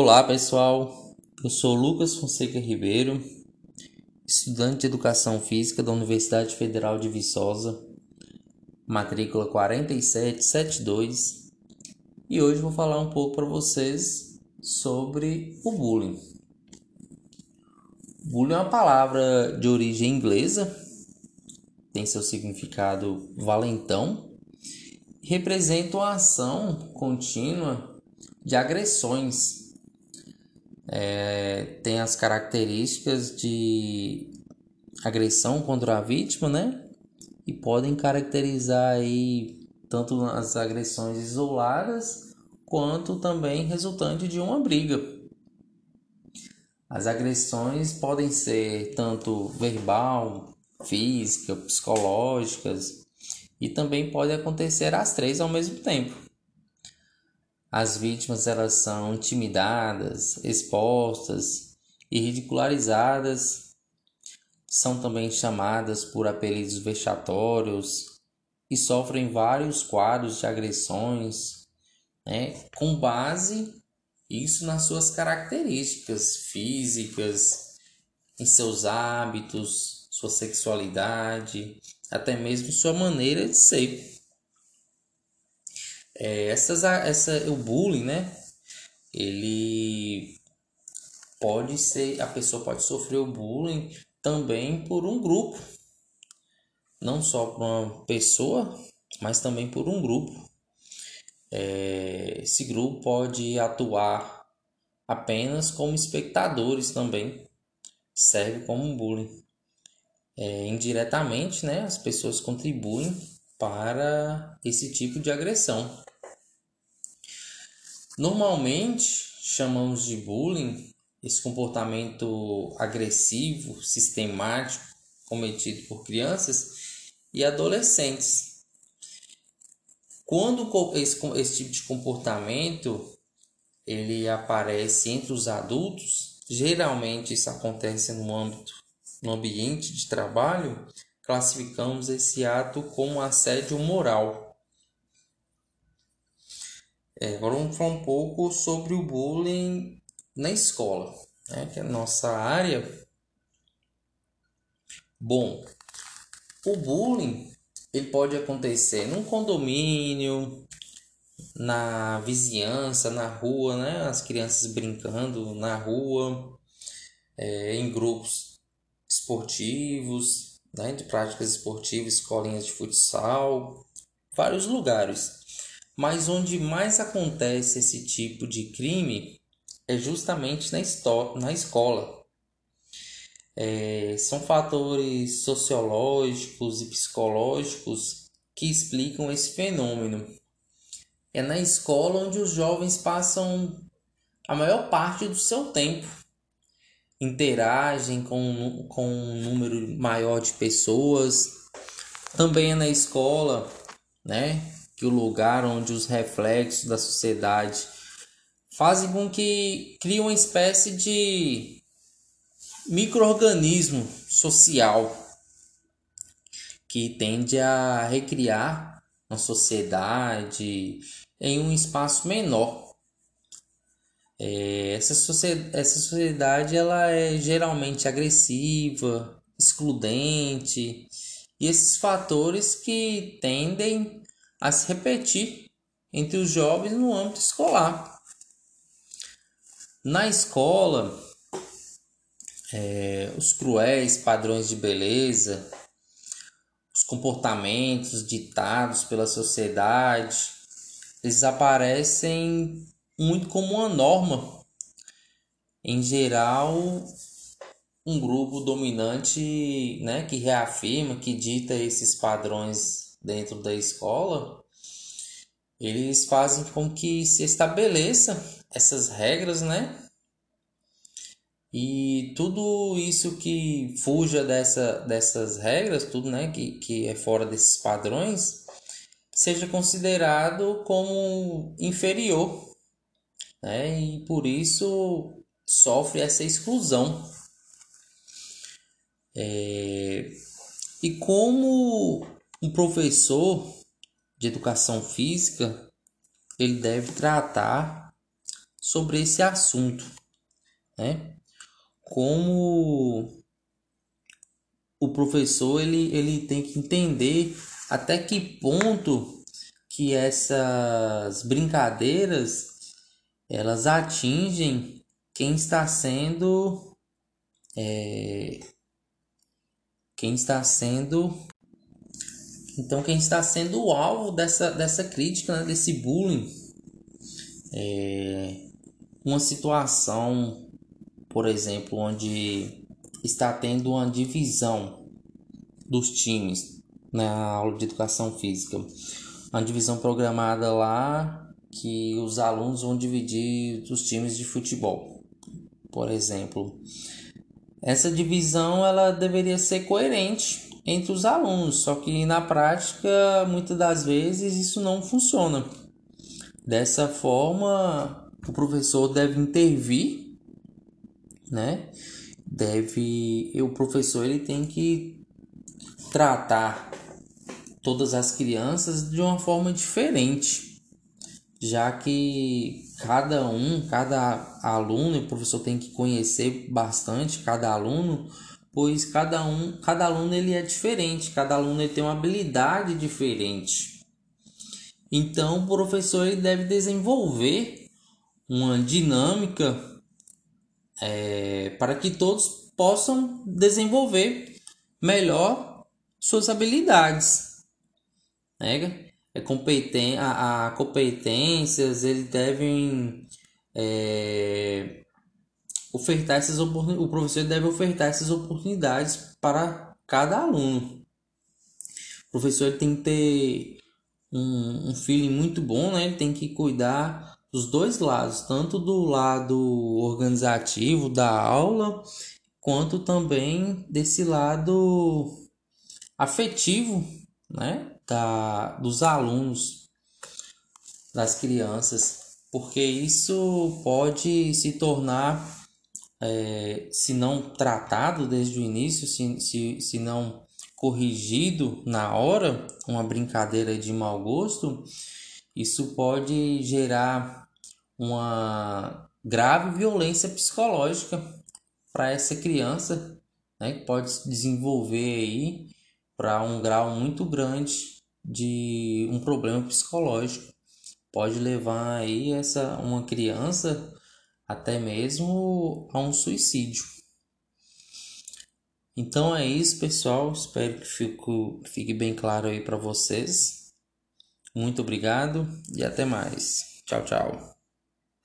Olá pessoal, eu sou Lucas Fonseca Ribeiro, estudante de Educação Física da Universidade Federal de Viçosa, matrícula 4772, e hoje vou falar um pouco para vocês sobre o bullying. Bullying é uma palavra de origem inglesa, tem seu significado valentão, representa uma ação contínua de agressões é, tem as características de agressão contra a vítima, né? E podem caracterizar aí tanto as agressões isoladas quanto também resultante de uma briga. As agressões podem ser tanto verbal, física, psicológicas e também pode acontecer as três ao mesmo tempo. As vítimas elas são intimidadas, expostas e ridicularizadas. São também chamadas por apelidos vexatórios e sofrem vários quadros de agressões, né, com base isso nas suas características físicas, em seus hábitos, sua sexualidade, até mesmo sua maneira de ser. É, essas, essa, o bullying, né? Ele pode ser, a pessoa pode sofrer o bullying também por um grupo, não só por uma pessoa, mas também por um grupo. É, esse grupo pode atuar apenas como espectadores também, serve como um bullying. É, indiretamente, né, as pessoas contribuem para esse tipo de agressão. Normalmente chamamos de bullying esse comportamento agressivo, sistemático, cometido por crianças e adolescentes. Quando esse, esse tipo de comportamento ele aparece entre os adultos, geralmente isso acontece no âmbito, no ambiente de trabalho, classificamos esse ato como assédio moral. É, agora vamos falar um pouco sobre o bullying na escola, né, que é a nossa área. Bom, o bullying ele pode acontecer num condomínio, na vizinhança, na rua, né? As crianças brincando na rua, é, em grupos esportivos, né? De práticas esportivas, escolinhas de futsal, vários lugares. Mas onde mais acontece esse tipo de crime é justamente na, na escola. É, são fatores sociológicos e psicológicos que explicam esse fenômeno. É na escola onde os jovens passam a maior parte do seu tempo. Interagem com, com um número maior de pessoas. Também é na escola né, que o lugar onde os reflexos da sociedade fazem com que crie uma espécie de microorganismo social que tende a recriar uma sociedade em um espaço menor. É, essa, sociedade, essa sociedade ela é geralmente agressiva, excludente, e esses fatores que tendem a se repetir entre os jovens no âmbito escolar. Na escola, é, os cruéis padrões de beleza, os comportamentos ditados pela sociedade, eles aparecem muito como uma norma. Em geral, um grupo dominante né, que reafirma, que dita esses padrões dentro da escola, eles fazem com que se estabeleça essas regras, né? E tudo isso que fuja dessa, dessas regras, tudo né, que, que é fora desses padrões, seja considerado como inferior. Né? E por isso sofre essa exclusão. É... E como um professor de educação física ele deve tratar sobre esse assunto, né? Como o professor ele, ele tem que entender até que ponto que essas brincadeiras elas atingem quem está sendo é, quem está sendo então quem está sendo o alvo dessa, dessa crítica né, desse bullying é, uma situação por exemplo onde está tendo uma divisão dos times na aula de educação física uma divisão programada lá que os alunos vão dividir os times de futebol, por exemplo. Essa divisão ela deveria ser coerente entre os alunos, só que na prática muitas das vezes isso não funciona. Dessa forma, o professor deve intervir, né? Deve, o professor ele tem que tratar todas as crianças de uma forma diferente já que cada um, cada aluno, o professor tem que conhecer bastante cada aluno, pois cada um, cada aluno ele é diferente, cada aluno ele tem uma habilidade diferente. Então, o professor ele deve desenvolver uma dinâmica é, para que todos possam desenvolver melhor suas habilidades. Né? é competen a, a competências, eles devem é, ofertar essas oportunidades, o professor deve ofertar essas oportunidades para cada aluno. O professor tem que ter um, um feeling muito bom, né? Ele tem que cuidar dos dois lados, tanto do lado organizativo da aula, quanto também desse lado afetivo, né? da, dos alunos, das crianças, porque isso pode se tornar, é, se não tratado desde o início, se, se, se não corrigido na hora, uma brincadeira de mau gosto, isso pode gerar uma grave violência psicológica para essa criança, né, que pode se desenvolver aí para um grau muito grande de um problema psicológico. Pode levar aí essa uma criança até mesmo a um suicídio. Então é isso, pessoal. Espero que fique, bem claro aí para vocês. Muito obrigado e até mais. Tchau, tchau.